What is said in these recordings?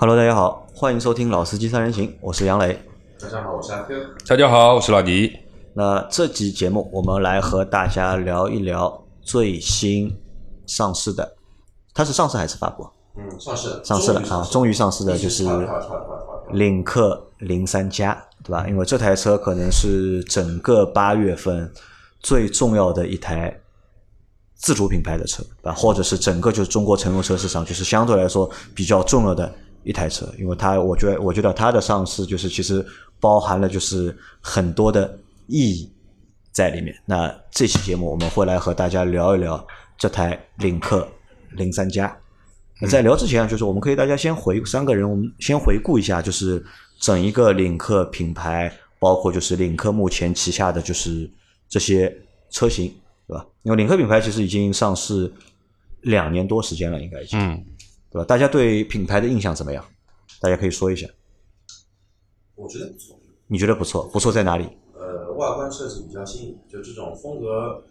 Hello，大家好，欢迎收听《老司机三人行》，我是杨磊。大家好，我是阿 Q。大家好，我是老倪。那这期节目，我们来和大家聊一聊最新上市的，它是上市还是发布？嗯，上市，上市了啊，终于上市的就是领克零三加，对吧？因为这台车可能是整个八月份最重要的一台自主品牌的车，啊，或者是整个就是中国乘用车市场就是相对来说比较重要的一台车，因为它，我觉得，我觉得它的上市就是其实包含了就是很多的意义在里面。那这期节目我们会来和大家聊一聊这台领克零三加。那在聊之前，就是我们可以大家先回三个人，我们先回顾一下，就是整一个领克品牌，包括就是领克目前旗下的就是这些车型，对吧？因为领克品牌其实已经上市两年多时间了，应该已经，对吧？大家对品牌的印象怎么样？大家可以说一下。我觉得不错。你觉得不错？不错在哪里？呃，外观设计比较新颖，就这种风格，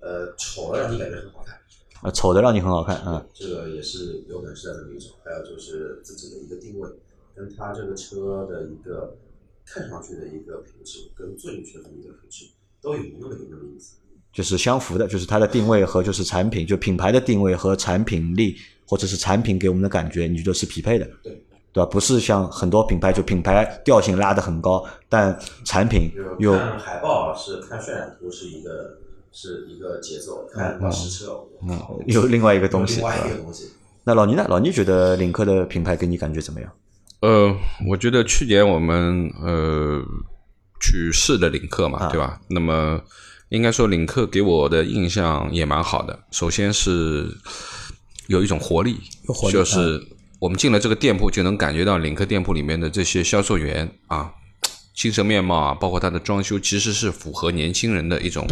呃，丑的让你感觉很好看。啊，丑的让你很好看，嗯，这个也是有本事的那么一种。还有就是自己的一个定位，跟它这个车的一个看上去的一个品质，跟坐进去的一个品质，都有那么一点那么意思。就是相符的，就是它的定位和就是产品，就品牌的定位和产品力，或者是产品给我们的感觉，你觉得是匹配的，对对吧？不是像很多品牌，就品牌调性拉得很高，但产品又看海报是看渲染图是一个是一个节奏，看到实车，嗯，有另外一个东西，另外一个东西。那老倪呢？老倪觉得领克的品牌给你感觉怎么样？呃，我觉得去年我们呃去试的领克嘛，啊对吧？那么应该说领克给我的印象也蛮好的。首先是有一种活力，活力就是我们进了这个店铺就能感觉到领克店铺里面的这些销售员啊，精神面貌啊，包括它的装修，其实是符合年轻人的一种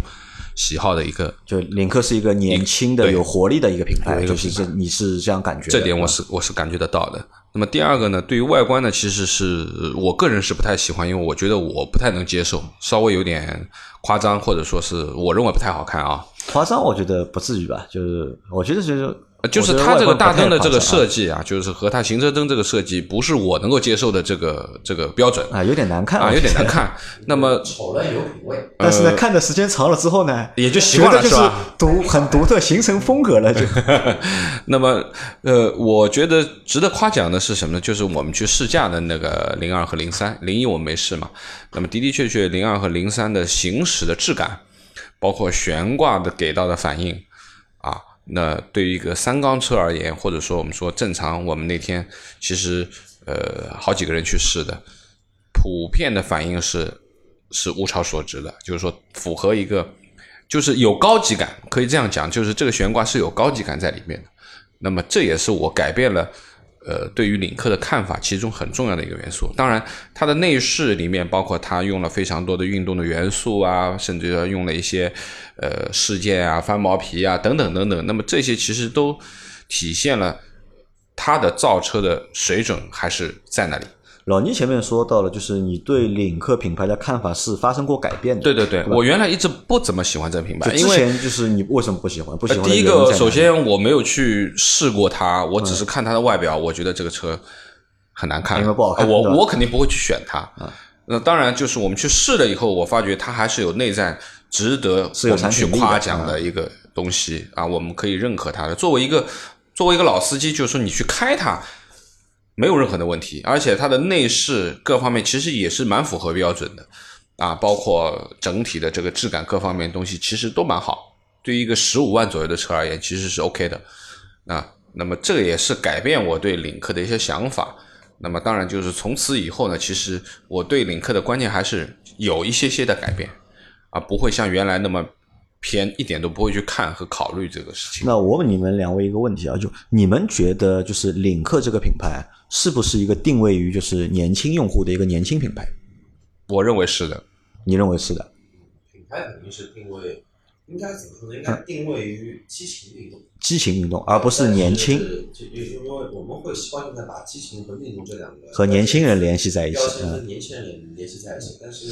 喜好的一个就领克是一个年轻的、有活力的一个品牌，就是这你是这样感觉的？这点我是我是感觉得到的。那么第二个呢，对于外观呢，其实是我个人是不太喜欢，因为我觉得我不太能接受，稍微有点夸张，或者说是我认为不太好看啊。夸张，我觉得不至于吧。就是我觉得就是就是它这个大灯的这个设计啊，就是和它行车灯这个设计，不是我能够接受的这个这个标准啊，有点难看啊，有点难。看。那么丑了有品味，但是呢，看的时间长了之后呢，也就习惯了就是吧独很独特，形成风格了就。那么，呃，我觉得值得夸奖的是什么呢？就是我们去试驾的那个零二和零三，零一我们没试嘛。那么的的确确，零二和零三的行驶的质感，包括悬挂的给到的反应啊，那对于一个三缸车而言，或者说我们说正常，我们那天其实呃好几个人去试的，普遍的反应是是物超所值的，就是说符合一个就是有高级感，可以这样讲，就是这个悬挂是有高级感在里面的。那么这也是我改变了呃对于领克的看法其中很重要的一个元素。当然，它的内饰里面包括它用了非常多的运动的元素啊，甚至要用了一些呃饰件啊、翻毛皮啊等等等等。那么这些其实都体现了它的造车的水准还是在那里。老倪前面说到了，就是你对领克品牌的看法是发生过改变的。对对对，吧我原来一直不怎么喜欢这个品牌，因为之前就是你为什么不喜欢？不喜呃，欢的第一个，首先我没有去试过它，我只是看它的外表，我觉得这个车很难看，因为不好看呃我我肯定不会去选它。那当然，就是我们去试了以后，我发觉它还是有内在值得我们去夸奖的一个东西啊，我们可以认可它的。作为一个作为一个老司机，就是说你去开它。没有任何的问题，而且它的内饰各方面其实也是蛮符合标准的，啊，包括整体的这个质感各方面东西其实都蛮好。对于一个十五万左右的车而言，其实是 OK 的。啊，那么这个也是改变我对领克的一些想法。那么当然就是从此以后呢，其实我对领克的观念还是有一些些的改变，啊，不会像原来那么偏，一点都不会去看和考虑这个事情。那我问你们两位一个问题啊，就你们觉得就是领克这个品牌是不是一个定位于就是年轻用户的一个年轻品牌？我认为是的。你认为是的？品牌肯定是定位，应该怎么说呢？应该定位于激情运动，激情运动，而不是年轻但是就因因为我们会习惯性的把激情和运动这两个和年轻人联系在一起标。签嗯，跟年轻人联联系在一起，但是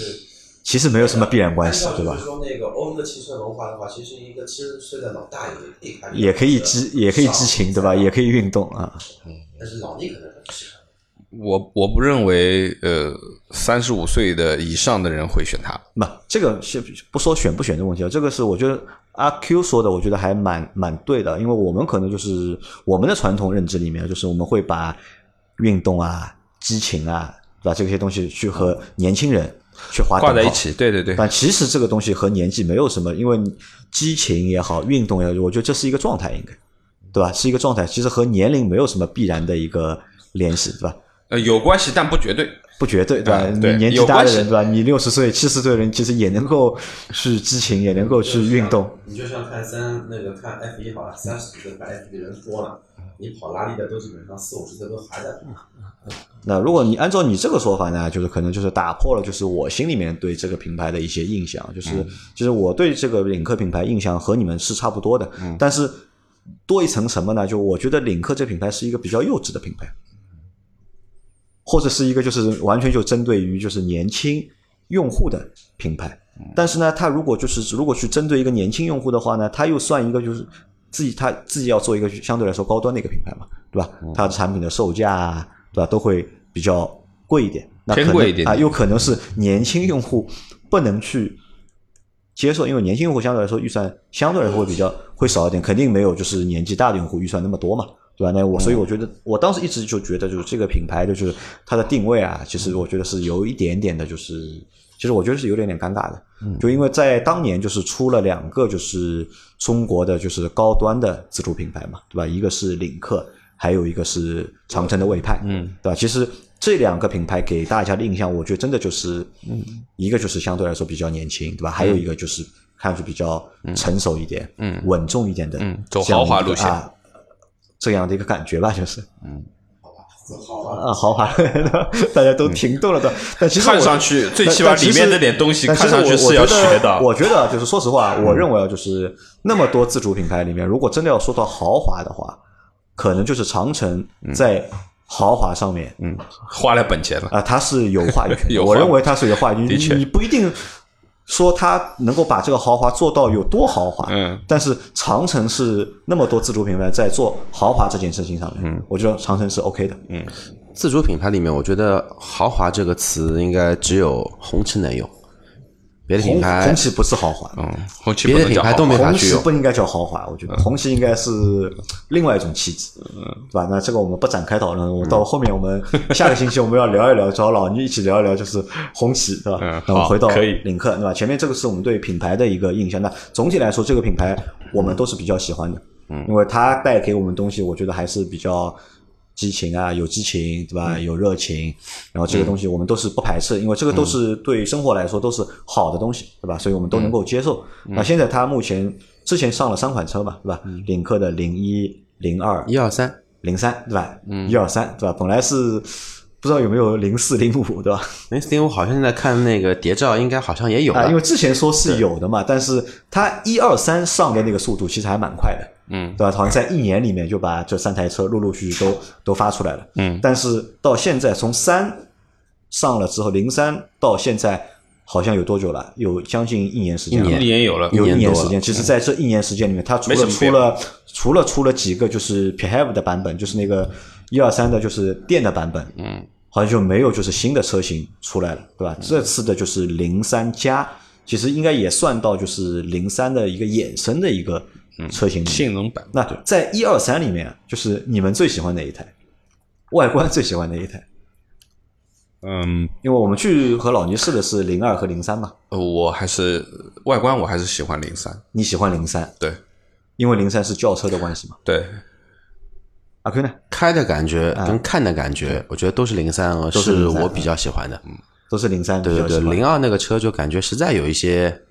其实没有什么必然关系，对吧？说那个欧洲的汽车文化的话，其实一个七十岁的老大爷也可以开，也可以激，也可以激情，对吧？也可以运动啊。但是老倪可能不喜欢。我我不认为呃三十五岁的以上的人会选它。那，这个是不说选不选的问题啊，这个是我觉得阿 Q 说的，我觉得还蛮蛮对的，因为我们可能就是我们的传统认知里面，就是我们会把运动啊、激情啊，对吧？这些东西去和年轻人去划在一起，对对对，但其实这个东西和年纪没有什么，因为激情也好，运动也好，我觉得这是一个状态，应该对吧？是一个状态，其实和年龄没有什么必然的一个联系，对吧？呃有关系，但不绝对。不绝对，对吧？嗯对你年纪有关系大的人，对吧？你六十岁、七十岁的人，其实也能够去激情，也能够去运动。你就像看三那个看 F 一好了，三十几岁看 F 一的人多了，你跑拉力的都基本上四五十岁都还在跑。那如果你按照你这个说法呢，就是可能就是打破了，就是我心里面对这个品牌的一些印象，就是、嗯其实我对这个领克品牌印象和你们是差不多的，嗯但是多一层什么呢？就我觉得领克这品牌是一个比较幼稚的品牌，或者是一个就是完全就针对于就是年轻用户的品牌。但是呢，它如果就是如果去针对一个年轻用户的话呢，它又算一个就是自己它自己要做一个相对来说高端的一个品牌嘛，对吧？它的产品的售价啊，对吧，都会比较贵一点。那可能偏贵一点啊，有可能是年轻用户不能去接受，因为年轻用户相对来说预算相对来说会比较会少一点，肯定没有就是年纪大的用户预算那么多嘛，对吧？那我所以我觉得我当时一直就觉得就是这个品牌的就是它的定位啊，其实我觉得是有一点点的，就是其实我觉得是有点点尴尬的，就因为在当年就是出了两个就是中国的就是高端的自主品牌嘛，对吧？一个是领克，还有一个是长城的魏派，嗯，对吧？其实这两个品牌给大家的印象，我觉得真的就是，嗯，一个就是相对来说比较年轻，对吧？还有一个就是看上去比较成熟一点，嗯，稳重一点的，嗯走豪华路线。啊，这样的一个感觉吧，就是，嗯。豪华，啊，豪华，大家都停顿了的。但其实看上去最起码里面那点东西看上去是要学的我觉得啊就是说实话，我认为啊，就是那么多自主品牌里面，如果真的要说到豪华的话，可能就是长城在豪华上面嗯，花了本钱了。啊，它是有话语权。有我认为它是有话语权。你你不一定说它能够把这个豪华做到有多豪华，嗯，但是长城是那么多自主品牌在做豪华这件事情上面，嗯，我觉得长城是 OK 的，嗯，自主品牌里面，我觉得“豪华”这个词应该只有红旗能用，别的品红牌红旗不是豪华，嗯，红旗别不能叫豪华的品牌都没法红去用。旗不应该叫豪华，我觉得红旗应该是另外一种气质，嗯对吧？那这个我们不展开讨论，我到后面我们 下个星期我们要聊一聊，找老倪一起聊一聊，就是红旗，对吧嗯？那我回到领克，对吧？前面这个是我们对品牌的一个印象，那总体来说，这个品牌我们都是比较喜欢的，嗯，因为它带给我们东西，我觉得还是比较。激情啊，有激情，对吧？有热情，然后这个东西我们都是不排斥，因为这个都是对生活来说都是好的东西，对吧？所以我们都能够接受。那现在它目前之前上了三款车嘛，对吧？领克的零一、零二、一二三，零三，对吧？一二三，对吧？本来是不知道有没有零四、零五，对吧？零四零五好像现在看那个谍照，应该好像也有啊，因为之前说是有的嘛，但是它一二三上的那个速度其实还蛮快的，嗯，对吧？好像在一年里面就把这三台车陆陆续续都都发出来了，嗯，但是到现在从三上了之后，零三到现在好像有多久了？有将近一年时间了，一年。有了，有一一年时间。其实，在这一年时间里面，它除了出了除了出了几个就是 PHEV 的版本，就是那个一二三的，就是电的版本，嗯，好像就没有就是新的车型出来了，对吧？这次的就是零三加，其实应该也算到就是零三的一个衍生的一个车型。性能版。那在一二三里面，就是你们最喜欢哪一台？外观最喜欢哪一台？嗯，因为我们去和老倪试的是零二和零三嘛，呃我还是外观我还是喜欢零三。你喜欢零三，对因为零三是轿车的关系嘛。对，阿 Q 呢？开的感觉跟看的感觉，我觉得都是零三，都是是03我比较喜欢的。嗯都是零三对对。零二那个车就感觉实在有一些，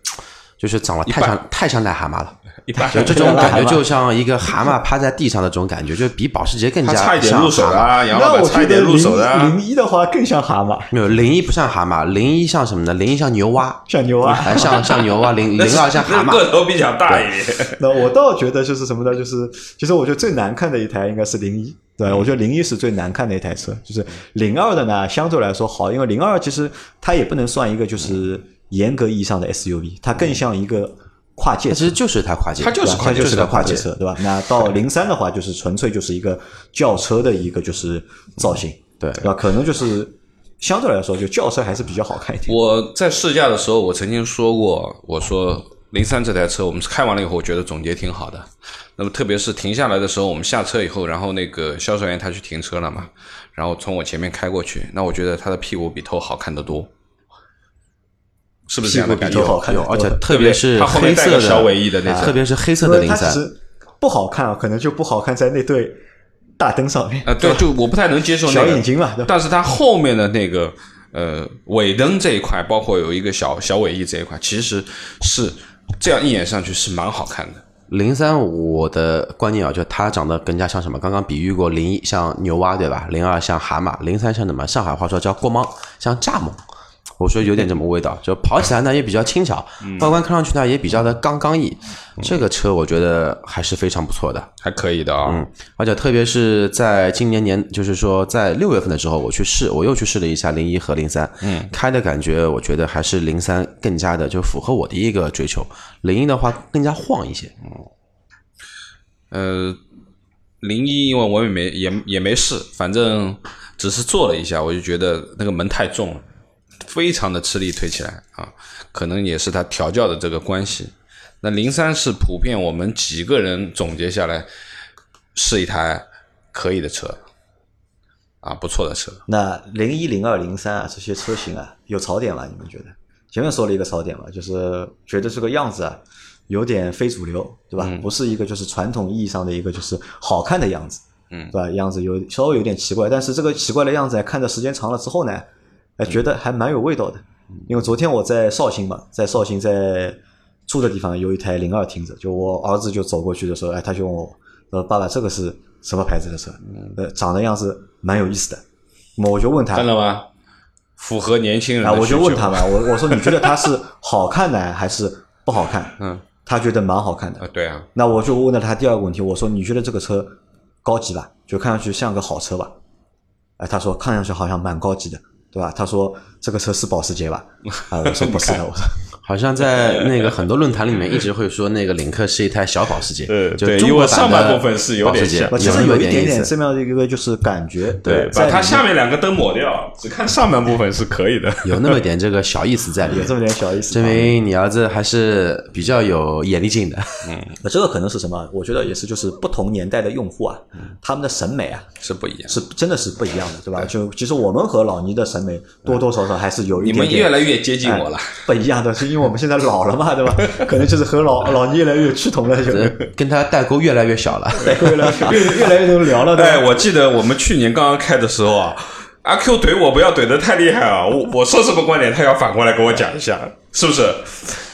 就是长得太像太像癞蛤蟆了。一般就这种感觉，就像一个蛤蟆趴在地上的这种感觉，就比保时捷更加差一点像入手的蛤蟆。啊，杨那老板差一我觉得零点入手的啊。零一的话更像蛤蟆，没有零一不像蛤蟆，零一像什么呢？零一像牛蛙，像牛蛙。哎，像 像牛蛙，零零二像蛤蟆。个头比较大一点。那我倒觉得就是什么呢？就是其实我觉得最难看的一台应该是零一，对？我觉得零一是最难看的一台车，就是零二的呢相对来说好，因为零二其实它也不能算一个就是严格意义上的 SUV，它更像一个跨界车其实。就是一台跨界，它就是它就是个跨界界。车，对吧？那到零三的话，就是纯粹就是一个轿车的一个就是造型，对对吧？可能就是相对来说，就轿车还是比较好看一点。我在试驾的时候，我曾经说过，我说零三这台车，我们开完了以后，我觉得总结挺好的。那么特别是停下来的时候，我们下车以后，然后那个销售员他去停车了嘛，然后从我前面开过去，那我觉得他的屁股比头好看得多，是不是这样的感觉？好看有，而且特别是它黑色的小尾翼的那种特别是黑色的零三，不好看啊，可能就不好看在那对大灯上面啊，对，就我不太能接受小眼睛嘛，对？但是它后面的那个呃尾灯这一块，包括有一个小小尾翼这一块，其实是这样一眼上去是蛮好看的。零三，我的观念啊，就它长得更加像什么？刚刚比喻过零一像牛蛙，对吧？零二像蛤蟆，零三像什么？上海话说叫过猫，像蚱蜢。我说有点这么味道，就跑起来呢也比较轻巧，外观看上去呢也比较的刚刚毅。这个车我觉得还是非常不错的。还可以的啊、嗯，而且特别是在今年年，就是说在六月份的时候，我去试，我又去试了一下零一和零三，嗯，开的感觉，我觉得还是零三更加的就符合我的一个追求，零一的话更加晃一些，嗯呃，零一因为我也没也也没试，反正只是坐了一下，我就觉得那个门太重了，非常的吃力推起来啊，可能也是它调教的这个关系。那零三是普遍我们几个人总结下来是一台可以的车啊，不错的车。那零一、零二、零三啊，这些车型啊，有槽点吗？你们觉得？前面说了一个槽点嘛，就是觉得这个样子啊，有点非主流，对吧？不是一个就是传统意义上的一个就是好看的样子，嗯对吧？样子有稍微有点奇怪，但是这个奇怪的样子，看着时间长了之后呢，哎，觉得还蛮有味道的。因为昨天我在绍兴嘛，在绍兴在住的地方有一台零二停着，就我儿子就走过去的时候，哎，他就问我，呃，爸爸这个是什么牌子的车？呃，长得样子蛮有意思的。那么我就问他，看到吗？符合年轻人啊，我就问他嘛，我我说你觉得它是好看呢还是不好看？嗯，他觉得蛮好看的啊，。对啊，那我就问了他第二个问题，我说你觉得这个车高级吧？就看上去像个好车吧？哎，他说看上去好像蛮高级的，对吧？他说这个车是保时捷吧？啊，我说不是的，我说好像在那个很多论坛里面一直会说那个领克是一台小保时捷，对就因为中国版上半的部分是有点保时捷像其实有一点点这么样的一个就是感觉，对，把它下面两个灯抹掉，只看上半部分是可以的。有那么点这个小意思在里面，有这么点小意思，证明你儿子还是比较有眼力劲的。那这个可能是什么？我觉得也是，就是不同年代的用户啊，他们的审美啊是不一样。是真的是不一样的，对吧？就其实我们和老倪的审美多多少少还是有一点你们越来越接近我了哎，不一样的，是因为我们现在老了嘛，对吧？可能就是和老 老倪越来越趋同了，就跟他代沟越来越小了。代沟越来越越来越能聊了，对哎，我记得我们去年刚刚开的时候啊，阿 Q 怼我不要怼的太厉害啊！我我说什么观点，他要反过来跟我讲一下，是不是？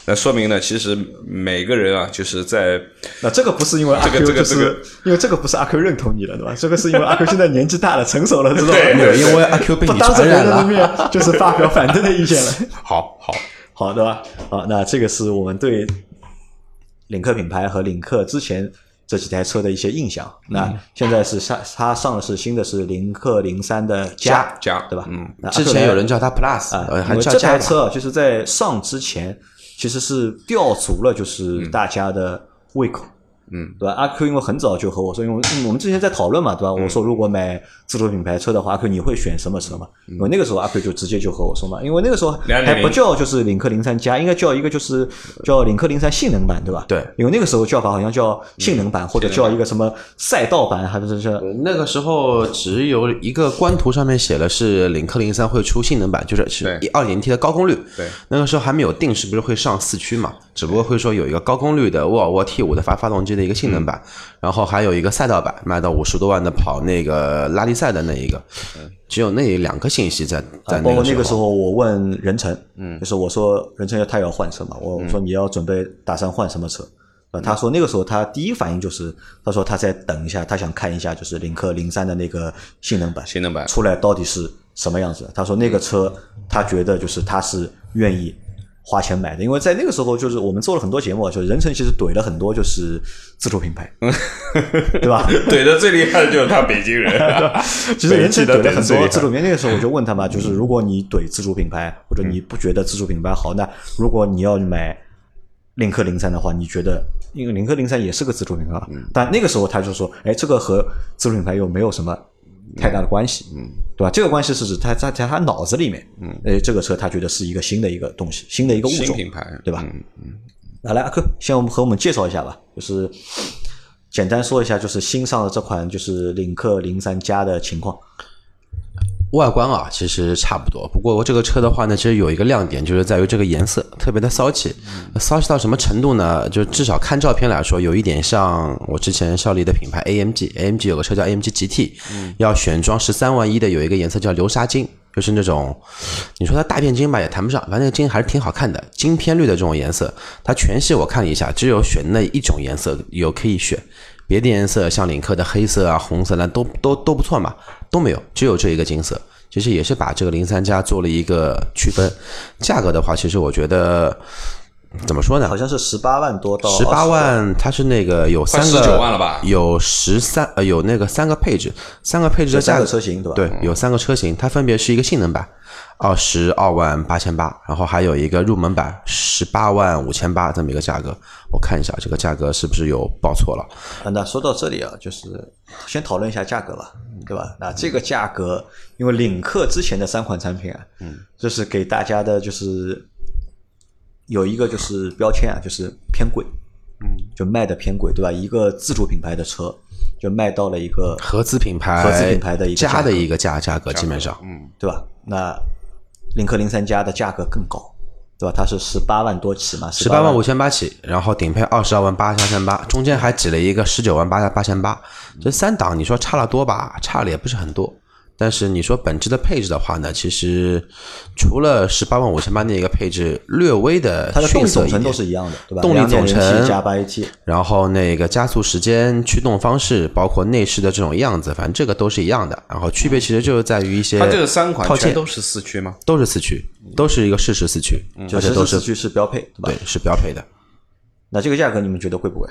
那说明呢，其实每个人啊，就是在那这个不是因为阿 Q，这个这个就是因为这个不是阿 Q 认同你了，对吧？这个是因为阿 Q 现在年纪大了，成熟了，知道对吧？没有，因为阿 Q 被你传染人了。面就是发表反对的意见了。好好好，对吧？好，那这个是我们对领克品牌和领克之前这几台车的一些印象。那现在是上它上的是新的是领克零三的加加对吧？嗯，之前有人叫它 Plus，啊，呃，因为这台车啊，就是在上之前其实是吊足了，就是大家的胃口。嗯，对吧？阿 Q 因为很早就和我说，因为我们之前在讨论嘛，对吧？我说如果买自主品牌车的话，阿 Q 你会选什么车嘛？因为那个时候阿 Q 就直接就和我说嘛，因为那个时候还不叫就是领克零三加，应该叫一个就是叫领克零三性能版，对吧？对，因为那个时候叫法好像叫性能版，或者叫一个什么赛道版，还是是那个时候只有一个官图上面写了是领克零三会出性能版，就是是对二点 T 的高功率。对，那个时候还没有定是不是会上四驱嘛，只不过会说有一个高功率的沃尔沃 T 五的发发动机的一个性能版，然后还有一个赛道版，卖到五十多万的跑那个拉力赛的那一个，只有那两个信息在在啊，包括那个个时候我问任晨，嗯，就是我说任晨他要换车嘛，我说你要准备打算换什么车？呃，他说那个时候他第一反应就是，他说他在等一下，他想看一下就是领克零三的那个性能版，性能版出来到底是什么样子。他说那个车他觉得就是他是愿意花钱买的，因为在那个时候就是我们做了很多节目，就是任晨其实怼了很多就是自主品牌，对吧？怼的最厉害的就是他北京人，其实人生怼了很多自主品牌，那个时候我就问他嘛，就是如果你怼自主品牌，或者你不觉得自主品牌好，那如果你要买领克零三的话，你觉得因为领克零三也是个自主品牌，但那个时候他就说，哎，这个和自主品牌又没有什么太大的关系，嗯，对吧？这个关系是指他在在他脑子里面，嗯，哎，这个车他觉得是一个新的一个东西，新的一个物种，品牌，对吧？嗯嗯。那来阿克，先我们和我们介绍一下吧，就是简单说一下，就是新上的这款就是领克零三加的情况。外观啊，其实差不多。不过这个车的话呢，其实有一个亮点，就是在于这个颜色特别的骚气。骚气到什么程度呢？就至少看照片来说，有一点像我之前效力的品牌 AMG，AMG 有个车叫 AMG GT，要选装十三万一的，有一个颜色叫流沙金，就是那种你说它大变金吧，也谈不上，反正那个金还是挺好看的，金偏绿的这种颜色。它全系我看了一下，只有选那一种颜色有可以选。别的颜色像领克的黑色啊、红色呢，都都都不错嘛，都没有，只有这一个金色。其实也是把这个零三加做了一个区分。价格的话，其实我觉得怎么说呢？好像是十八万多到十八万，它是那个有三个19万了吧有十三呃有那个三个配置，三个配置的价格三个车型对吧？对，有三个车型，它分别是一个性能版二十二万八千八，然后还有一个入门版十八万五千八这么一个价格。我看一下这个价格是不是有报错了？啊，那说到这里啊，就是先讨论一下价格吧，对吧？那这个价格，因为领克之前的三款产品啊，嗯，就是给大家的就是有一个就是标签啊，就是偏贵，嗯，就卖的偏贵，对吧？一个自主品牌的车就卖到了一个合资品牌合资品牌的一个加的一个价价格，基本上嗯，对吧？那领克零三加的价格更高，对吧？它是十八万多起嘛，十八万五千八起，然后顶配二十二万八千八，中间还挤了一个十九万八八千八，这三档你说差了多吧？差了也不是很多。但是你说本质的配置的话呢，其实除了十八万五千八那个配置略微的它的动力总成都是一样的，对吧？动力总成加八 AT，然后那个加速时间、驱动方式，包括内饰的这种样子，反正这个都是一样的。然后区别其实就是在于一些它这个三款全都是四驱吗？都是四驱，都是一个适时四驱，就而且都是是四驱是标配，对吧对？是标配的。那这个价格你们觉得贵不贵？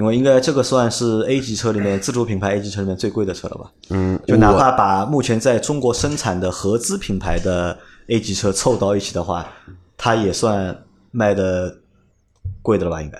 因为应该这个算是 A 级车里面自主品牌 A 级车里面最贵的车了吧？嗯，就哪怕把目前在中国生产的合资品牌的 A 级车凑到一起的话，它也算卖的贵的了吧？应该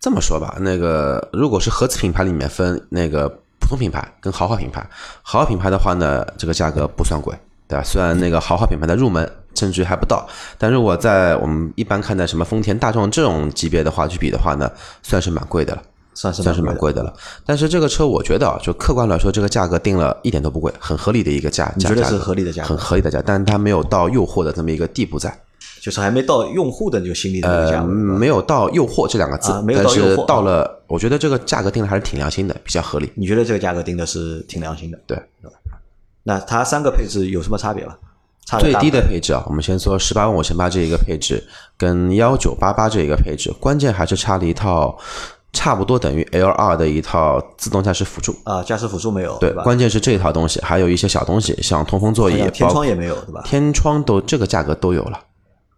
这么说吧，那个如果是合资品牌里面分那个普通品牌跟豪华品牌，豪华品牌的话呢，这个价格不算贵，对吧？虽然那个豪华品牌的入门甚至于还不到，但如果在我们一般看待什么丰田、大众这种级别的话去比的话呢，算是蛮贵的了。算是算是蛮贵的了，但是这个车我觉得啊，就客观来说，这个价格定了一点都不贵，很合理的一个价，价觉得是合理的价格？很合理的价，但是它没有到诱惑的这么一个地步在，就是还没到用户的这个心理的那个价呃，没有到诱惑这两个字，啊没有但是到诱惑到了，我觉得这个价格定的还是挺良心的，比较合理。你觉得这个价格定的是挺良心的？对，那它三个配置有什么差别吧？差最低的配置啊，我们先说十八万五千八这一个配置，跟幺九八八这一个配置，关键还是差了一套差不多等于 L 二的一套自动驾驶辅助。啊，驾驶辅助没有，对，吧？关键是这一套东西，还有一些小东西，像通风座椅、天窗也没有，对吧？天窗都这个价格都有了，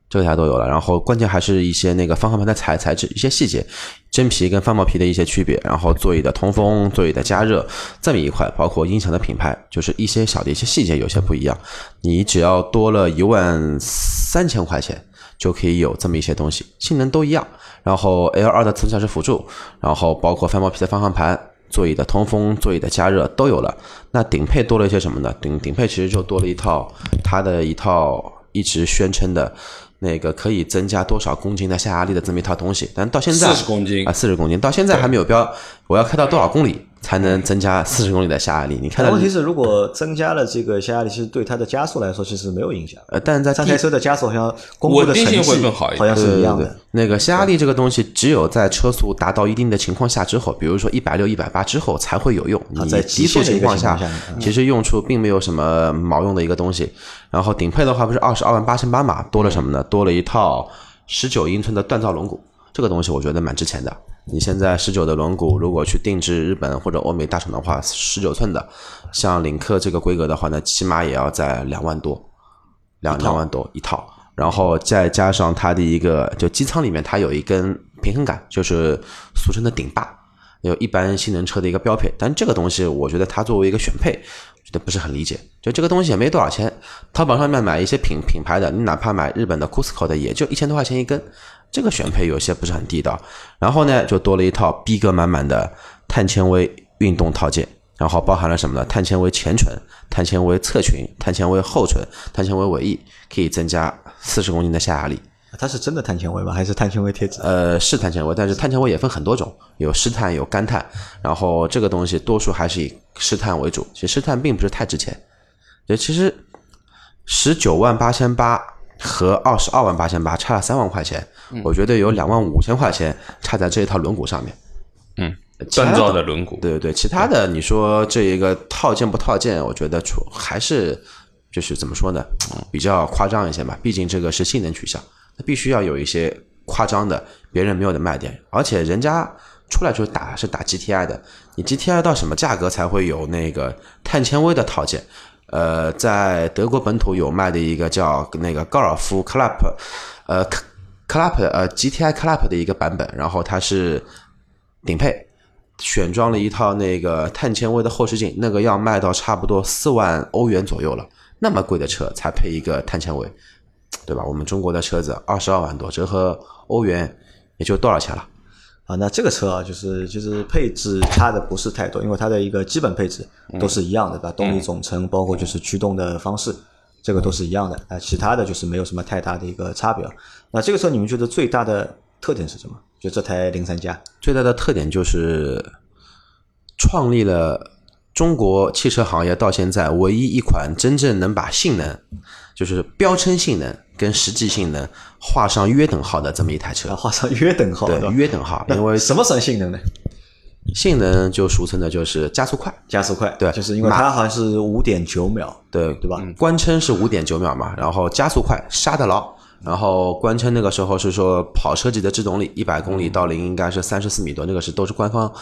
这个价格都有了。然后关键还是一些那个方向盘的材材质、一些细节，真皮跟翻毛皮的一些区别，然后座椅的通风、座椅的加热这么一块，包括音响的品牌，就是一些小的一些细节有些不一样。你只要多了一万三千块钱。就可以有这么一些东西，性能都一样。然后 L 二的自动驾驶辅助，然后包括翻毛皮的方向盘、座椅的通风、座椅的加热都有了。那顶配多了一些什么呢？顶顶配其实就多了一套它的一套一直宣称的那个可以增加多少公斤的下压力的这么一套东西，但到现在四十公斤。啊，四十公斤，到现在还没有标，我要开到多少公里才能增加四十公里的下压力？你看问题是，如果增加了这个下压力，其实对它的加速来说其实没有影响。呃，但是在三地台车的加速好像公布的成绩会更好一点好像是一样对的。那个下压力这个东西，只有在车速达到一定的情况下之后，比如说一百六、一百八之后才会有用。你在低速的情况下其实用处并没有什么毛用的一个东西。然后顶配的话不是二十二万八千八嘛，多了什么呢？多了一套十九英寸的锻造轮毂，这个东西我觉得蛮值钱的。你现在十九的轮毂，如果去定制日本或者欧美大厂的话，十九寸的，像领克这个规格的话呢，起码也要在两万多。两两万多一套，然后再加上它的一个就机舱里面它有一根平衡杆，就是俗称的顶把，有一般性能车的一个标配。但这个东西我觉得它作为一个选配，觉得不是很理解。就这个东西也没多少钱，淘宝上面买一些品品牌的，你哪怕买日本的 Cusco 的，也就一千多块钱一根，这个选配有些不是很地道。然后呢，就多了一套逼格满满的碳纤维运动套件。然后包含了什么呢？碳纤维前唇、碳纤维侧裙、碳纤维后唇、碳纤维尾翼，可以增加四十公斤的下压力。它是真的碳纤维吗？还是碳纤维贴纸？呃，是碳纤维，但是碳纤维也分很多种，有湿碳，有干碳。然后这个东西多数还是以湿碳为主，其实湿碳并不是太值钱。就其实十九万八千八和二十二万八千八差了三万块钱，我觉得有两万五千块钱差在这一套轮毂上面。嗯，锻造的轮毂，对对对，其他的你说这一个套件不套件，我觉得出还是就是怎么说呢，比较夸张一些嘛。毕竟这个是性能取向，那必须要有一些夸张的别人没有的卖点，而且人家出来就是打是打 GTI 的，你 GTI 到什么价格才会有那个碳纤维的套件？呃，在德国本土有卖的一个叫那个高尔夫 Club，呃 Club 呃 GTI Club 的一个版本，然后它是顶配。选装了一套那个碳纤维的后视镜，那个要卖到差不多四万欧元左右了。那么贵的车才配一个碳纤维，对吧？我们中国的车子二十二万多，折合欧元也就多少钱了？啊，那这个车啊，就是就是配置差的不是太多，因为它的一个基本配置都是一样的，对吧？动力总成包括就是驱动的方式，这个都是一样的。啊，其他的就是没有什么太大的一个差别。那这个车你们觉得最大的特点是什么？就这台零三加最大的特点就是创立了中国汽车行业到现在唯一一款真正能把性能，就是标称性能跟实际性能画上约等号的这么一台车。画上约等号，对，约等号，因为什么算性能呢？性能就俗称的就是加速快，加速快，对，就是因为它好像是五点九秒，对对吧？官称是五点九秒嘛，然后加速快，刹得牢。然后官称那个时候是说跑车级的制动力，一百公里到零应该是三十四米多，那个是都是官方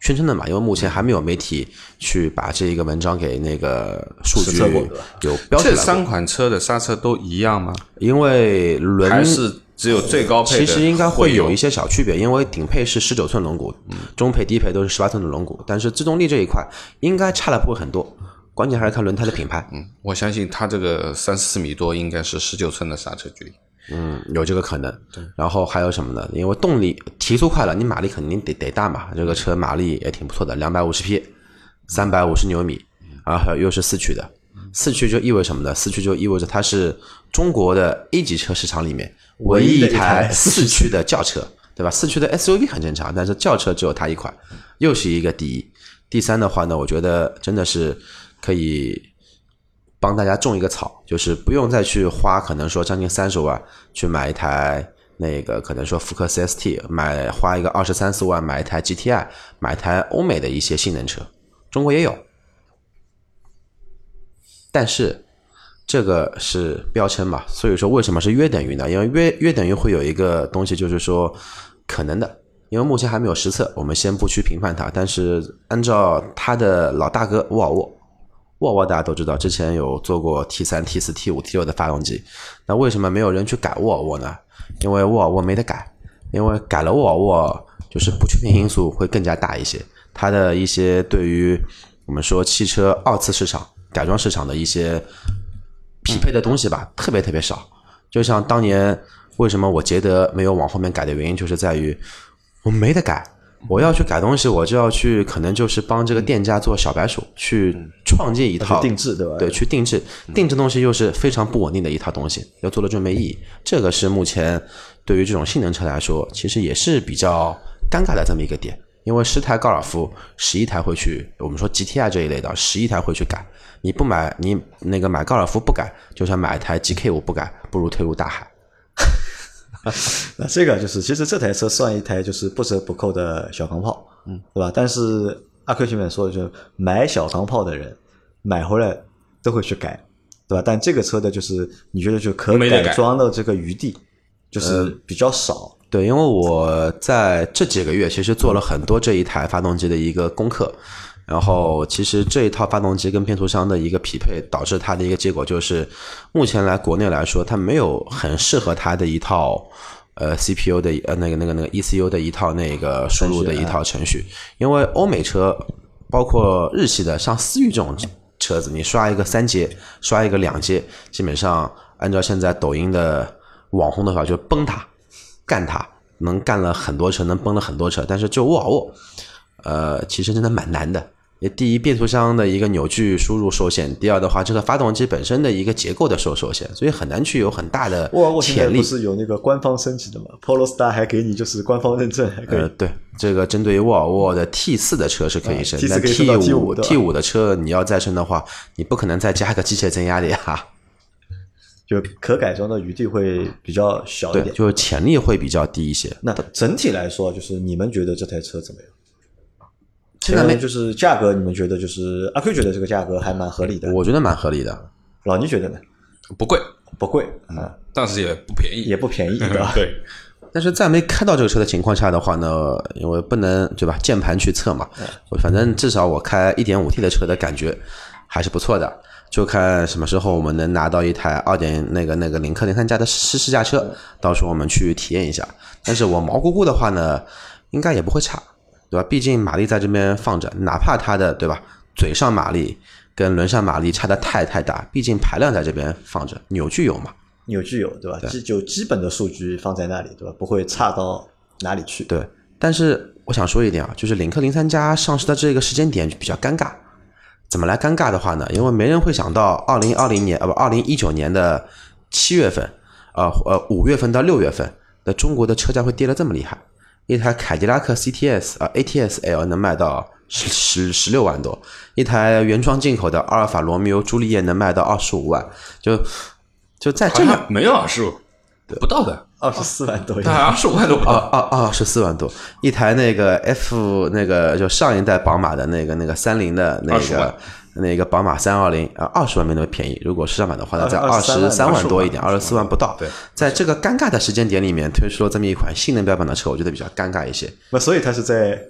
宣称的嘛，因为目前还没有媒体去把这一个文章给那个数据有标出来。这三款车的刹车都一样吗？因为轮还是只有最高配其实应该会有一些小区别，因为顶配是十九寸轮毂，中配、低配都是十八寸的轮毂，但是制动力这一块应该差的不会很多。关键还是看轮胎的品牌。嗯，我相信它这个三四米多应该是十九寸的刹车距离。嗯，有这个可能。对。然后还有什么呢？因为动力提速快了，你马力肯定得得大嘛。这个车马力也挺不错的，两百五十匹，三百五十牛米，然后又是四驱的。四驱就意味什么呢？四驱就意味着它是中国的 A 级车市场里面唯一一台四驱的轿车，对吧？四驱的 SUV 很正常，但是轿车只有它一款，又是一个第一。第三的话呢，我觉得真的是。可以帮大家种一个草，就是不用再去花可能说将近三十万去买一台那个可能说福克斯 ST，买花一个二十三四万买一台 GTI，买台欧美的一些性能车，中国也有，但是这个是标称嘛，所以说为什么是约等于呢？因为约约等于会有一个东西，就是说可能的，因为目前还没有实测，我们先不去评判它，但是按照他的老大哥沃尔沃。沃尔沃大家都知道，之前有做过 T 三、T 四、T 五、T 六的发动机，那为什么没有人去改沃尔沃呢？因为沃尔沃没得改，因为改了沃尔沃，就是不确定因素会更加大一些。它的一些对于我们说汽车二次市场、改装市场的一些匹配的东西吧，特别特别少。就像当年为什么我捷德没有往后面改的原因，就是在于我没得改。我要去改东西，我就要去，可能就是帮这个店家做小白鼠，去创建一套定制，对吧？对，去定制，定制东西又是非常不稳定的一套东西，要做的就没意义。这个是目前对于这种性能车来说，其实也是比较尴尬的这么一个点。因为十台高尔夫，十一台会去，我们说 GTI 这一类的，十一台会去改。你不买，你那个买高尔夫不改，就算买一台 GK 五不改，不如退入大海。那这个就是，其实这台车算一台就是不折不扣的小钢炮，嗯，对吧？但是阿 Q 前面说的，就是买小钢炮的人买回来都会去改，对吧？但这个车的就是你觉得就可改装的这个余地就是比较少，对，因为我在这几个月其实做了很多这一台发动机的一个功课。然后，其实这一套发动机跟变速箱的一个匹配，导致它的一个结果就是，目前来国内来说，它没有很适合它的一套呃 CPU 的呃那个那个那个 ECU 的一套那个输入的一套程序。因为欧美车，包括日系的，像思域这种车子，你刷一个三阶，刷一个两阶，基本上按照现在抖音的网红的话，就崩它，干它，能干了很多车，能崩了很多车。但是就沃尔沃。呃，其实真的蛮难的，第一，变速箱的一个扭矩输入受限；第二的话，这个发动机本身的一个结构的受受限，所以很难去有很大的沃尔沃潜力不。是有那个官方升级的嘛？Polestar 还给你就是官方认证，还可以呃，对，这个针对于沃尔沃的 T 四的车是可以升，啊，T4 但可以升 T 到 T5 五 T 五的车你要再升的话，你不可能再加个机械增压的呀。就可改装的余地会比较小一对，点。就是潜力会比较低一些。那整体来说，就是你们觉得这台车怎么样？现在就是价格，你们觉得就是阿 Q 觉得这个价格还蛮合理的，我觉得蛮合理的。老倪觉得呢？不贵，不贵啊，但是也不便宜，也不便宜，对吧？对，但是在没开到这个车的情况下的话呢，因为不能对吧，键盘去测嘛，我反正至少我开一点五 T 的车的感觉还是不错的，就看什么时候我们能拿到一台二点那个那个领克零三加的试试驾车，到时候我们去体验一下。但是我毛估估的话呢，应该也不会差，对吧？毕竟马力在这边放着，哪怕它的对吧，嘴上马力跟轮上马力差的太太大，毕竟排量在这边放着，扭矩有嘛。扭矩有，对吧？基就基本的数据放在那里，对吧？不会差到哪里去。对，但是我想说一点啊，就是领克零三加上市的这个时间点比较尴尬。怎么来尴尬的话呢？因为没人会想到二零二零年啊不二零一九年的七月份，呃呃五月份到六月份的中国的车价会跌得这么厉害。一台凯迪拉克 CTS 啊、ATS L 能卖到十十十六万多，一台原装进口的阿尔法罗密欧朱丽叶能卖到二十五万，就就在这没有二十五，不到的，二十四万多，大概二十五万多不二。二二十四万多，一台那个 F 那个就上一代宝马的那个那个三菱的那20万个那个宝马三二零啊，二十万没那么便宜。如果时尚版的话呢，在23二十三万多一点，二十四万不到。对，在这个尴尬的时间点里面推出了这么一款性能标榜的车，我觉得比较尴尬一些。那所以它是在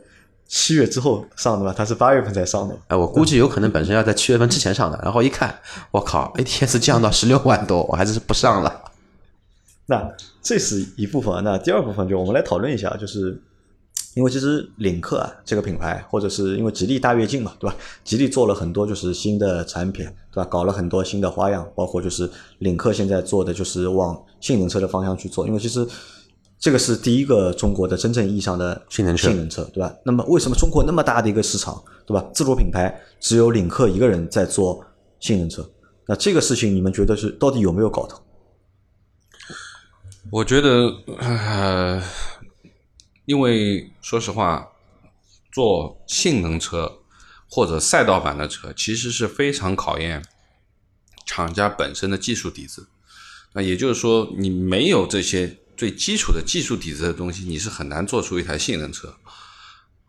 七月之后上的吧？它是八月份才上的。哎，我估计有可能本身要在七月份之前上的，然后一看，我靠，ATS 降到十六万多，我还是不上了。那这是一部分啊，那第二部分就我们来讨论一下，就是因为其实领克啊这个品牌，或者是因为吉利大跃进嘛，对吧？吉利做了很多就是新的产品，对吧？搞了很多新的花样，包括就是领克现在做的就是往性能车的方向去做，因为其实这个是第一个中国的真正意义上的性能车性能车，对吧？那么为什么中国那么大的一个市场，对吧？自主品牌只有领克一个人在做性能车，那这个事情你们觉得是到底有没有搞头？我觉得，呃，因为说实话，做性能车或者赛道版的车，其实是非常考验厂家本身的技术底子。那也就是说，你没有这些最基础的技术底子的东西，你是很难做出一台性能车。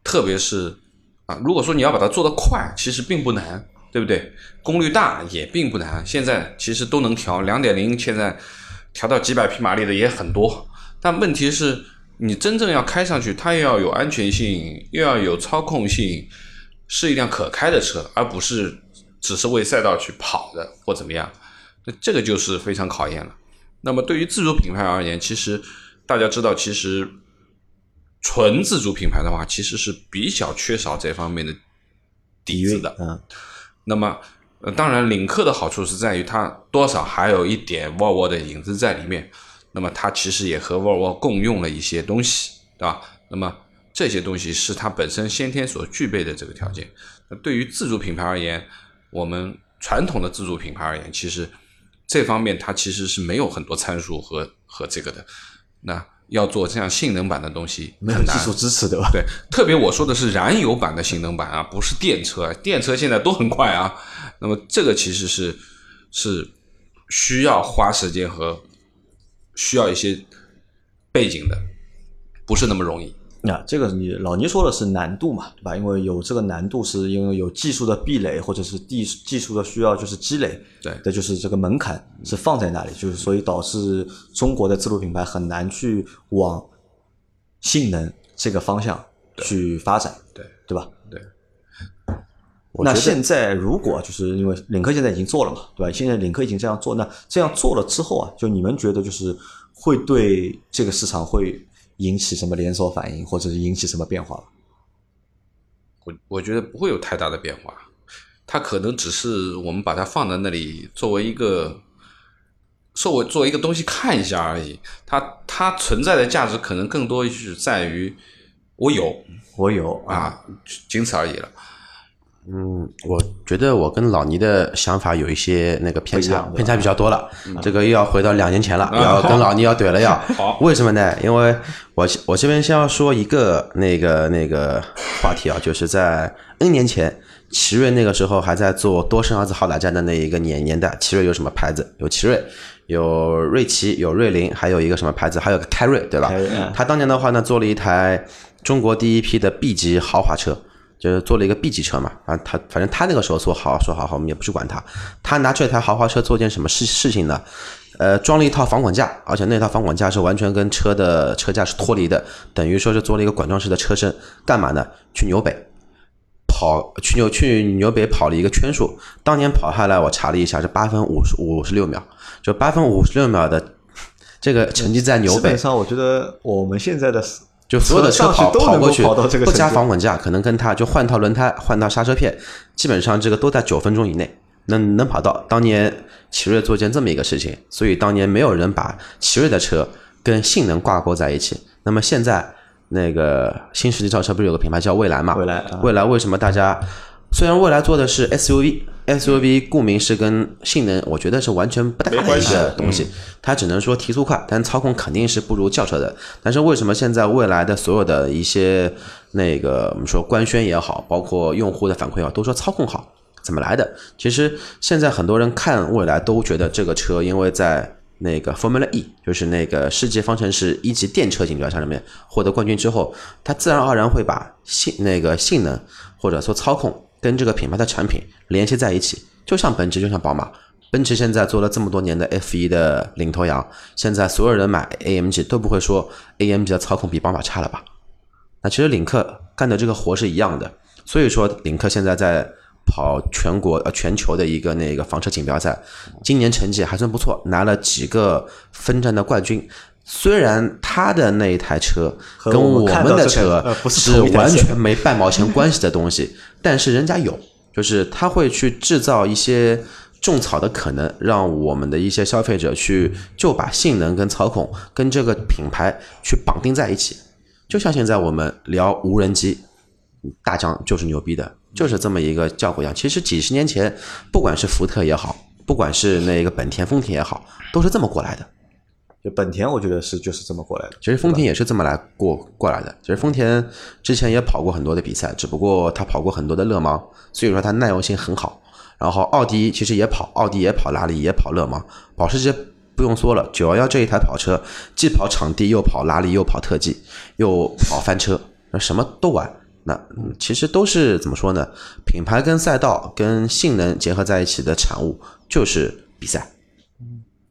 特别是啊，如果说你要把它做得快，其实并不难，对不对？功率大也并不难，现在其实都能调，两点零现在调到几百匹马力的也很多。但问题是，你真正要开上去，它又要有安全性，又要有操控性，是一辆可开的车，而不是只是为赛道去跑的或怎么样。那这个就是非常考验了。那么对于自主品牌而言，其实大家知道，其实纯自主品牌的话，其实是比较缺少这方面的底子的。嗯，那么，呃，当然，领克的好处是在于它多少还有一点沃尔沃的影子在里面。那么，它其实也和沃尔沃共用了一些东西，对吧？那么这些东西是它本身先天所具备的这个条件。那对于自主品牌而言，我们传统的自主品牌而言，其实这方面它其实是没有很多参数和和这个的。那要做这样性能版的东西，没有技术支持，对吧？对，特别我说的是燃油版的性能版啊，不是电车。电车现在都很快啊，那么这个其实是是需要花时间和需要一些背景的，不是那么容易。那、这个你老倪说的是难度嘛，对吧？因为有这个难度，是因为有技术的壁垒或者是技技术的需要，就是积累，对的就是这个门槛是放在那里，就是所以导致中国的自主品牌很难去往性能这个方向去发展，对对吧？对。那现在如果就是因为领克现在已经做了嘛，对吧？现在领克已经这样做，那这样做了之后啊，就你们觉得就是会对这个市场会引起什么连锁反应，或者是引起什么变化吗？我我觉得不会有太大的变化，它可能只是我们把它放在那里作为一个，作为作为一个东西看一下而已。它它存在的价值可能更多是在于我有我有啊，啊，仅此而已了。嗯，我觉得我跟老倪的想法有一些那个偏差偏差比较多了。这个又要回到两年前了，要跟老倪要怼了要。好为什么呢？因为我我这边先要说一个那个那个话题啊，就是在 N 年前，奇瑞那个时候还在做多生儿子好打架的那一个年年代，奇瑞有什么牌子？有奇瑞。有瑞奇，有瑞麟，还有一个什么牌子？还有个凯瑞，对吧凯瑞嗯？他当年的话呢，做了一台中国第一批的 B 级豪华车，就是做了一个 B 级车嘛。啊，他反正他那个时候说好说好好，我们也不去管他。他拿这台豪华车做件什么事事情呢？呃，装了一套防管架，而且那套防管架是完全跟车的车架是脱离的，等于说是做了一个管状式的车身。干嘛呢？去纽北。跑去纽去纽北跑了一个圈数，当年跑下来我查了一下是八分五十五十六秒，就八分五十六秒的这个成绩在纽北基本，上我觉得我们现在的就所有的车跑跑过去不加防滚架，可能跟他就换套轮胎、换套刹车片，基本上这个都在九分钟以内能能跑到。当年奇瑞做件这么一个事情，所以当年没有人把奇瑞的车跟性能挂钩在一起。那么现在那个新世纪造车不是有个品牌叫蔚来嘛？蔚来啊蔚来为什么大家虽然蔚来做的是 SUV。SUV 顾名是跟性能，我觉得是完全不搭的一个东西，它只能说提速快，但操控肯定是不如轿车的。但是为什么现在未来的所有的一些那个我们说官宣也好，包括用户的反馈也好，都说操控好，怎么来的？其实现在很多人看未来都觉得这个车，因为在那个 Formula E，就是那个世界方程式一级电车锦标赛上面获得冠军之后，它自然而然会把性那个性能或者说操控跟这个品牌的产品联系在一起，就像奔驰，就像宝马。奔驰现在做了这么多年的 F 1的领头羊，现在所有人买 AMG 都不会说 AMG 的操控比宝马差了吧？那其实领克干的这个活是一样的，所以说领克现在在跑全国呃全球的一个那个房车锦标赛，今年成绩还算不错，拿了几个分站的冠军。虽然他的那一台车跟我我们的车是是完全没半毛钱关系的东西，但是人家有，就是他会去制造一些种草的可能，让我们的一些消费者去就把性能跟操控跟这个品牌去绑定在一起。就像现在我们聊无人机，大疆就是牛逼的，就是这么一个效果一样。其实几十年前，不管是福特也好，不管是那个本田、丰田也好，都是这么过来的。就本田，我觉得是就是这么过来的。其实丰田也是这么来过过来的。其实丰田之前也跑过很多的比赛，只不过他跑过很多的勒芒，所以说它耐用性很好。然后奥迪其实也跑，奥迪也跑拉力，也跑勒芒。保时捷不用说了，九幺幺这一台跑车，既跑场地，又跑拉力，又跑特技，又跑翻车，什么都玩。那嗯其实都是怎么说呢？品牌跟赛道跟性能结合在一起的产物，就是比赛。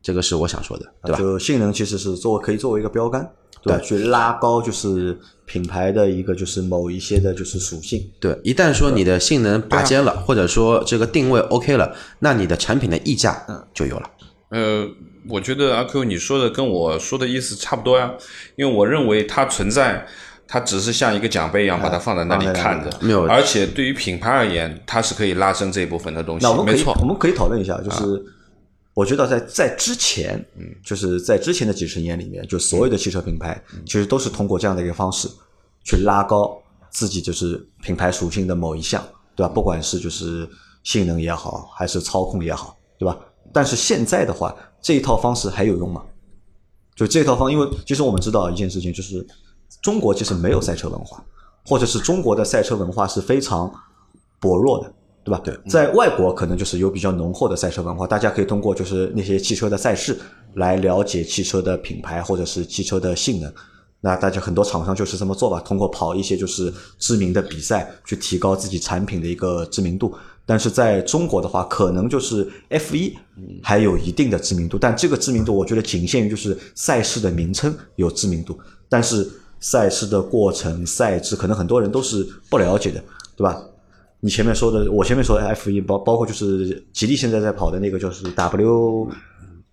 这个是我想说的，对吧？就性能其实是作为可以作为一个标杆，对吧？去拉高就是品牌的一个就是某一些的就是属性。对，一旦说你的性能拔尖了，或者说这个定位 OK 了，那你的产品的溢价就有了。呃，我觉得阿 Q 你说的跟我说的意思差不多呀，因为我认为它存在，它只是像一个奖杯一样把它放在那里看着，没有而且对于品牌而言，它是可以拉升这一部分的东西那我，们可以没错我。们可以讨论一下，就是我觉得在在之前，嗯，就是在之前的几十年里面，就所有的汽车品牌其实都是通过这样的一个方式去拉高自己就是品牌属性的某一项，对吧？不管是就是性能也好，还是操控也好，对吧？但是现在的话，这一套方式还有用吗？就这套方，因为其实我们知道一件事情，就是中国其实没有赛车文化，或者是中国的赛车文化是非常薄弱的，对吧？对，在外国可能就是有比较浓厚的赛车文化，大家可以通过就是那些汽车的赛事来了解汽车的品牌或者是汽车的性能。那大家很多厂商就是这么做吧，通过跑一些就是知名的比赛去提高自己产品的一个知名度。但是在中国的话，可能就是 F 一还有一定的知名度，但这个知名度我觉得仅限于就是赛事的名称有知名度，但是赛事的过程、赛制，可能很多人都是不了解的，对吧？你前面说的，我前面说的 F 一包包括就是吉利现在在跑的那个就是 W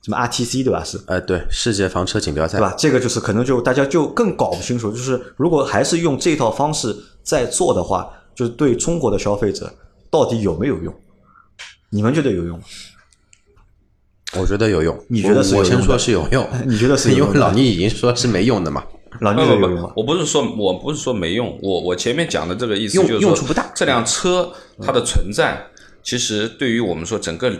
什么 RTC 对吧？是呃，对，世界房车锦标赛对吧？这个就是可能就大家就更搞不清楚，就是如果还是用这套方式在做的话，就是对中国的消费者到底有没有用？你们觉得有用吗？我觉得有用。你觉得是有我我先说是有用，你觉得是有因为老倪已经说是没用的嘛。老倪不不觉得有用吗不，？我不是说我不是说没用，我我前面讲的这个意思用就是说用处不大这辆车它的存在，其实对于我们说整个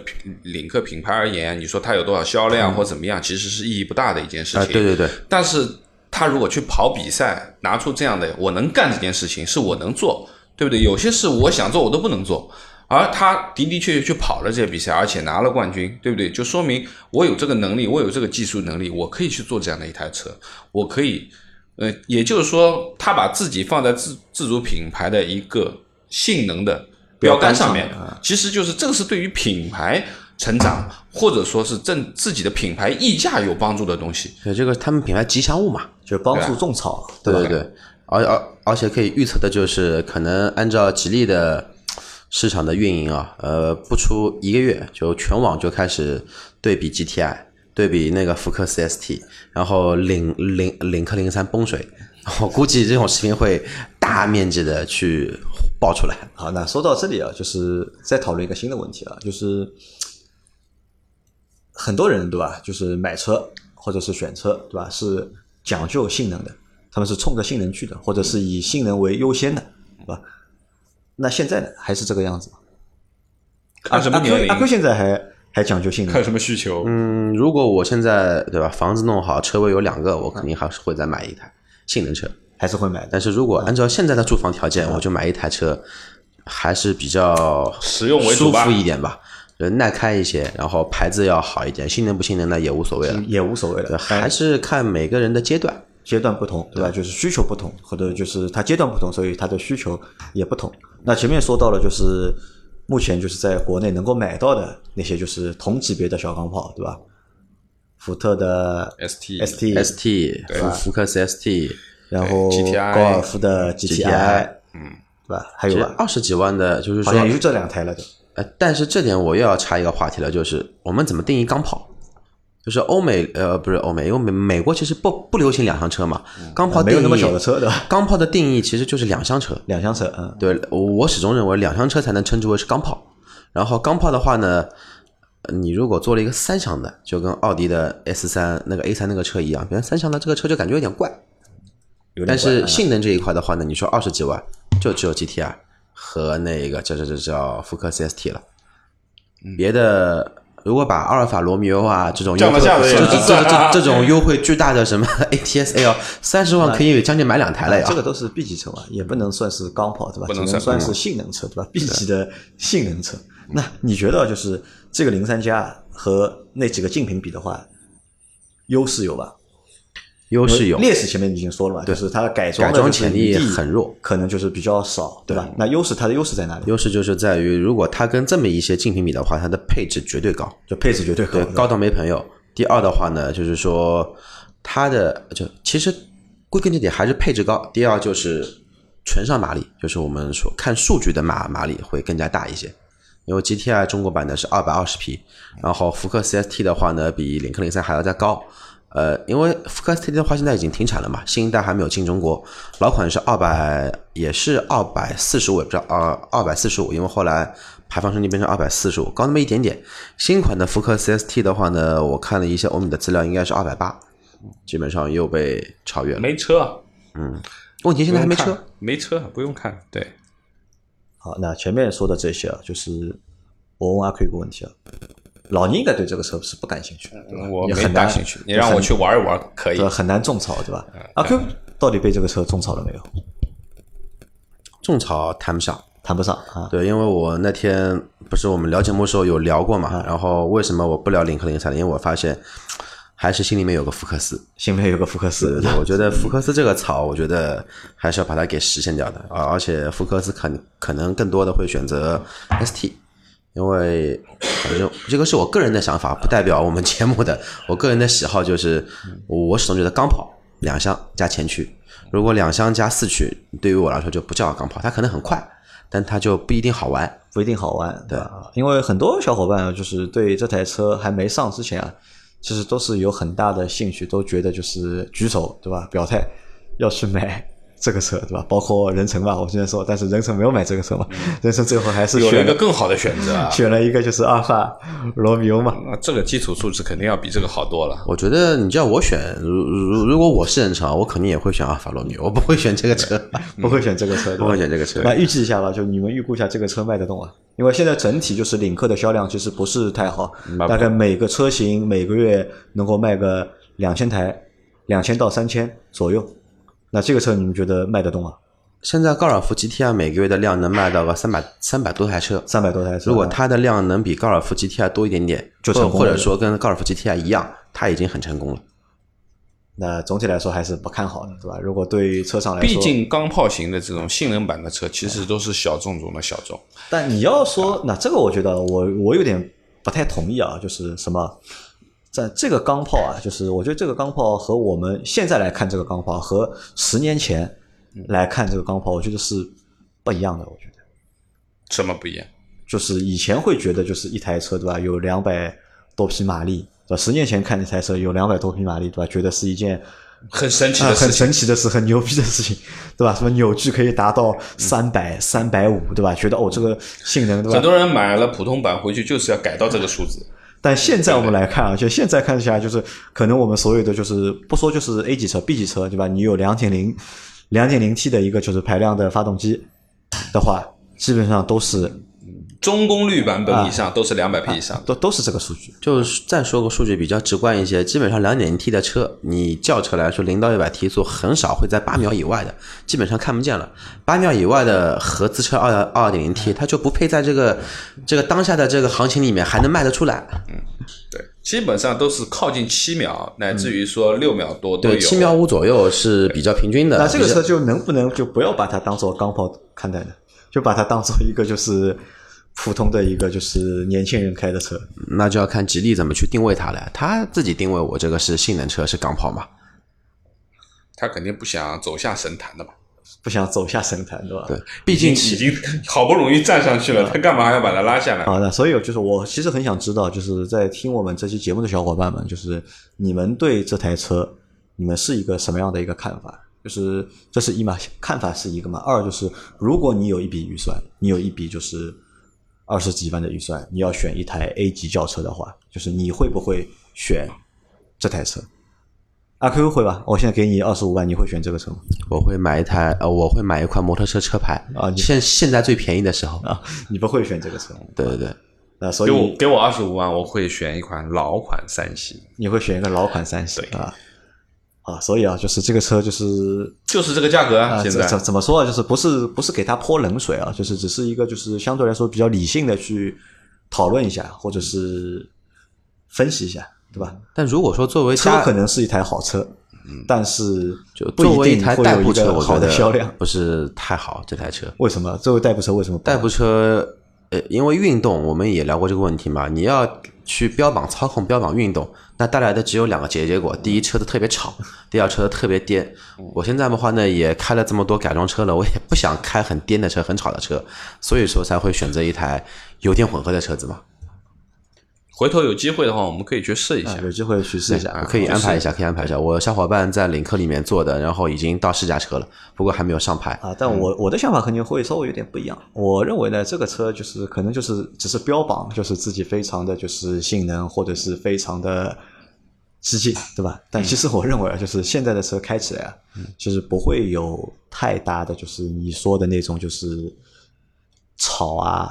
领克品牌而言，你说它有多少销量或怎么样，其实是意义不大的一件事啊，情。对对对，但是他如果去跑比赛，拿出这样的我能干这件事情，是我能做，对不对？有些事我想做我都不能做，而他的的确确去跑了这些比赛，而且拿了冠军，对不对？就说明我有这个能力，我有这个技术能力，我可以去做这样的一台车，我可以，呃，也就是说，他把自己放在自自主品牌的一个性能的标杆上面，其实就是这个是对于品牌成长，或者说是正自己的品牌溢价有帮助的东西。对这个他们品牌吉祥物嘛，就是帮助种草，对对对，而而而且可以预测的就是，可能按照吉利的市场的运营啊，呃，不出一个月，就全网就开始对比 GTI，对比那个福克斯 ST，然后领领领克零三崩水，我估计这种视频会大面积的去爆出来。好，那说到这里啊，就是再讨论一个新的问题啊，就是很多人对吧，就是买车或者是选车对吧，是讲究性能的，他们是冲着性能去的，或者是以性能为优先的，对吧？那现在呢，还是这个样子吗？看什么阿 Q 年龄阿 Q 现在还还讲究性能看，什么需求？嗯，如果我现在对吧，房子弄好，车位有两个，我肯定还是会再买一台性能车。还是会买。但是如果按照现在的住房条件，我就买一台车，还是比较实用为主吧舒服一点吧，就耐开一些，然后牌子要好一点，性能不性能那也无所谓了，也无所谓了，还是看每个人的阶段。阶段不同，对吧？就是需求不同，或者就是它阶段不同，所以它的需求也不同。那前面说到了，就是目前就是在国内能够买到的那些就是同级别的小钢炮，对吧？福特的 ST ST ST 福福克斯 ST，然后高尔夫的 GTI，嗯，对吧？还有？二十几万的，就是说好像也就这两台了的。呃，但是这点我又要插一个话题了，就是我们怎么定义钢炮？就是欧美呃不是欧美，因为美美国其实不不流行两厢车嘛，钢炮定义没有那么小的车，对吧？钢炮的定义其实就是两厢车，两厢车，嗯，对我始终认为两厢车才能称之为是钢炮。然后钢炮的话呢，呃你如果做了一个三厢的，就跟奥迪的 S 三那个 A 三那个车一样，比如三厢的这个车就感觉有点怪。但有点怪是性能这一块的话呢，你说二十几万就只有 GTR 和那个叫叫叫叫福克 CST 了，别的。如果把阿尔法罗密欧啊这种优惠，这这这 这这种优惠巨大的什么 ATS L，三十万可以将近买两台了呀。这个都是 B 级车嘛，也不能算是钢炮，对吧？不能只能算算是性能车，对吧？B 级的性能车。那你觉得就是这个零三加和那几个竞品比的话，优势有吧？优势有，劣势前面已经说了嘛，就是它改装改装潜力很弱，可能就是比较少，对吧？那优势它的优势在哪里？优势就是在于，如果它跟这么一些竞品比的话，它的配置绝对高，就配置绝对高对，，高到没朋友。第二的话呢，就是说它的就其实归根结底还是配置高。第二就是纯上马力，就是我们说看数据的马马力会更加大一些。因为 GTI 中国版的是二百二十匹，然后福克 CST 的话呢，比领克零三还要再高。呃，因为福克斯 ST 的话现在已经停产了嘛，新一代还没有进中国，老款是二百，也是二百四十五，也不知道二，二百四十五，因为后来排放升级变成二百四十五，高那么一点点。新款的福克斯 ST 的话呢，我看了一些欧米的资料，应该是二百八，基本上又被超越了。没车，嗯。问题现在还没车？没车不用看，对，好，那前面说的这些啊，就是我问阿 Q 一个问题啊，老倪应该对这个车是不感兴趣的，对吧？我很难感兴趣，你让我去玩一玩可以？。很难种草，对吧？阿 Q 到底被这个车种草了没有？种草谈不上。谈不上啊，对，因为我那天不是我们聊节目的时候有聊过嘛，然后为什么我不聊领克零三呢？因为我发现还是心里面有个福克斯。心里面有个福克斯，对对，我觉得福克斯这个草，我觉得还是要把它给实现掉的啊！而且福克斯可可能更多的会选择 ST，因为反正这个是我个人的想法，不代表我们节目的。我个人的喜好就是，我始终觉得钢炮两厢加前驱，如果两厢加四驱，对于我来说就不叫钢炮，它可能很快，但它就不一定好玩。不一定好玩，对吧？因为很多小伙伴啊，就是对这台车还没上之前啊，其实都是有很大的兴趣，都觉得就是举手，对吧？表态要去买这个车，对吧？包括任成吧，我之前说，但是任成没有买这个车嘛，任成最后还是有一个更好的选择啊。选了一个就是阿尔法罗密欧嘛。那这个基础素质肯定要比这个好多了。我觉得你叫我选，如如如果我是任成，我肯定也会选阿尔法罗密欧，我不会选这个车，不会选这个车，不会选这个车。那预计一下吧，就你们预估一下这个车卖得动啊？因为现在整体就是领克的销量其实不是太好，大概每个车型每个月能够卖个两千台，两千到三千左右。那这个车你们觉得卖得动吗？现在高尔夫 GTI 每个月的量能卖到个三百三百多台车，三百多台车，如果它的量能比高尔夫 GTI 多一点点，就成功或者说跟高尔夫 GTI 一样，它已经很成功了。那总体来说还是不看好的，对吧？如果对于车厂来说，毕竟钢炮型的这种性能版的车，其实都是小众中的小众。但你要说，那这个我觉得我我有点不太同意啊，就是什么，在这个钢炮啊，就是我觉得这个钢炮和我们现在来看这个钢炮和十年前来看这个钢炮，我觉得是不一样的。我觉得什么不一样？就是以前会觉得就是一台车对吧，有两百多匹马力，对吧？十年前看那台车有两百多匹马力，对吧？觉得是一件很神奇的事情。神奇的事，很牛逼的事情，对吧？什么扭矩可以达到三百、三百五，对吧？觉得哦，这个性能，对吧？很多人买了普通版回去就是要改到这个数字。但现在我们来看啊，就现在看一下，就是可能我们所有的就是不说就是 A 级车、B 级车，对吧？你有两点零、两点零 T 的一个就是排量的发动机的话，基本上都是中功率版本以上都是两百匹以上。都都是这个数据。就是再说个数据比较直观一些，基本上两点零 T 的车，你轿车来说，零到一百提速很少会在八秒以外的，基本上看不见了。八秒以外的合资车二二点零 T，它就不配在这个这个当下的这个行情里面还能卖得出来。嗯对，基本上都是靠近七秒，乃至于说六秒多都有。对，七秒五左右是比较平均的。那这个车就能不能就不要把它当做钢炮看待呢？就把它当做一个就是普通的一个就是年轻人开的车。那就要看吉利怎么去定位它了。他自己定位我这个是性能车，是钢炮嘛？他肯定不想走下神坛的嘛。不想走下神坛，对吧？对，毕竟已经 好不容易站上去了，他干嘛还要把它拉下来？啊，那所以就是我其实很想知道，就是在听我们这期节目的小伙伴们，就是你们对这台车，你们是一个什么样的一个看法？就是这是一嘛，看法是一个嘛。二就是如果你有一笔预算，你有一笔就是二十几万的预算，你要选一台 A 级轿车的话，就是你会不会选这台车？阿 Q 会吧？我现在给你二十五万，你会选这个车吗？我会买一台呃，我会买一款摩托车车牌啊你现现在最便宜的时候。啊，你不会选这个车，对对对，那所以给我给我二十五万，我会选一款老款三系，你会选一个老款三系对啊啊，所以啊，就是这个车就是就是这个价格啊！啊，现在怎怎怎么说啊？就是不是不是给他泼冷水啊？就是只是一个就是相对来说比较理性的去讨论一下，或者是分析一下，对吧？但如果说作为车家可能是一台好车，但是就不一定作为一台会有一代步车，个好我觉得的销量。不是太好。这台车为什么？作为代步车为什么？代步车，呃，因为运动我们也聊过这个问题嘛，你要去标榜操控、标榜运动，那带来的只有两个结结果：第一，车子特别吵；第二，车子特别颠。我现在的话呢，也开了这么多改装车了，我也不想开很颠的车、很吵的车，所以说才会选择一台油电混合的车子嘛。回头有机会的话，我们可以去试一下啊，。有机会去试一下。可以安排一下，可以安排一下。我小伙伴在领克里面做的，然后已经到试驾车了，不过还没有上牌。啊，但我我的想法肯定会稍微有点不一样。我认为呢，这个车就是可能就是只是标榜，就是自己非常的就是性能或者是非常的激进，对吧？但其实我认为啊，就是现在的车开起来啊，就是不会有太大的就是你说的那种就是吵啊、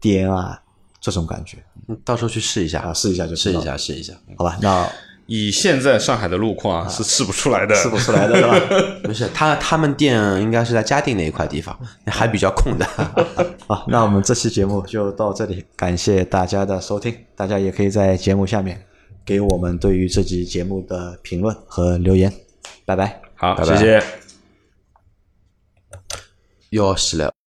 颠啊这种感觉嗯到时候去试一下啊，试一下就试一下，试一下。好吧？那以现在上海的路况啊，是试不出来的。试不出来的，是吧？不是他他们店应该是在嘉定那一块地方，还比较空的。好，那我们这期节目就到这里，感谢大家的收听。大家也可以在节目下面给我们对于这期节目的评论和留言。拜拜。好，拜拜谢谢。又要洗了。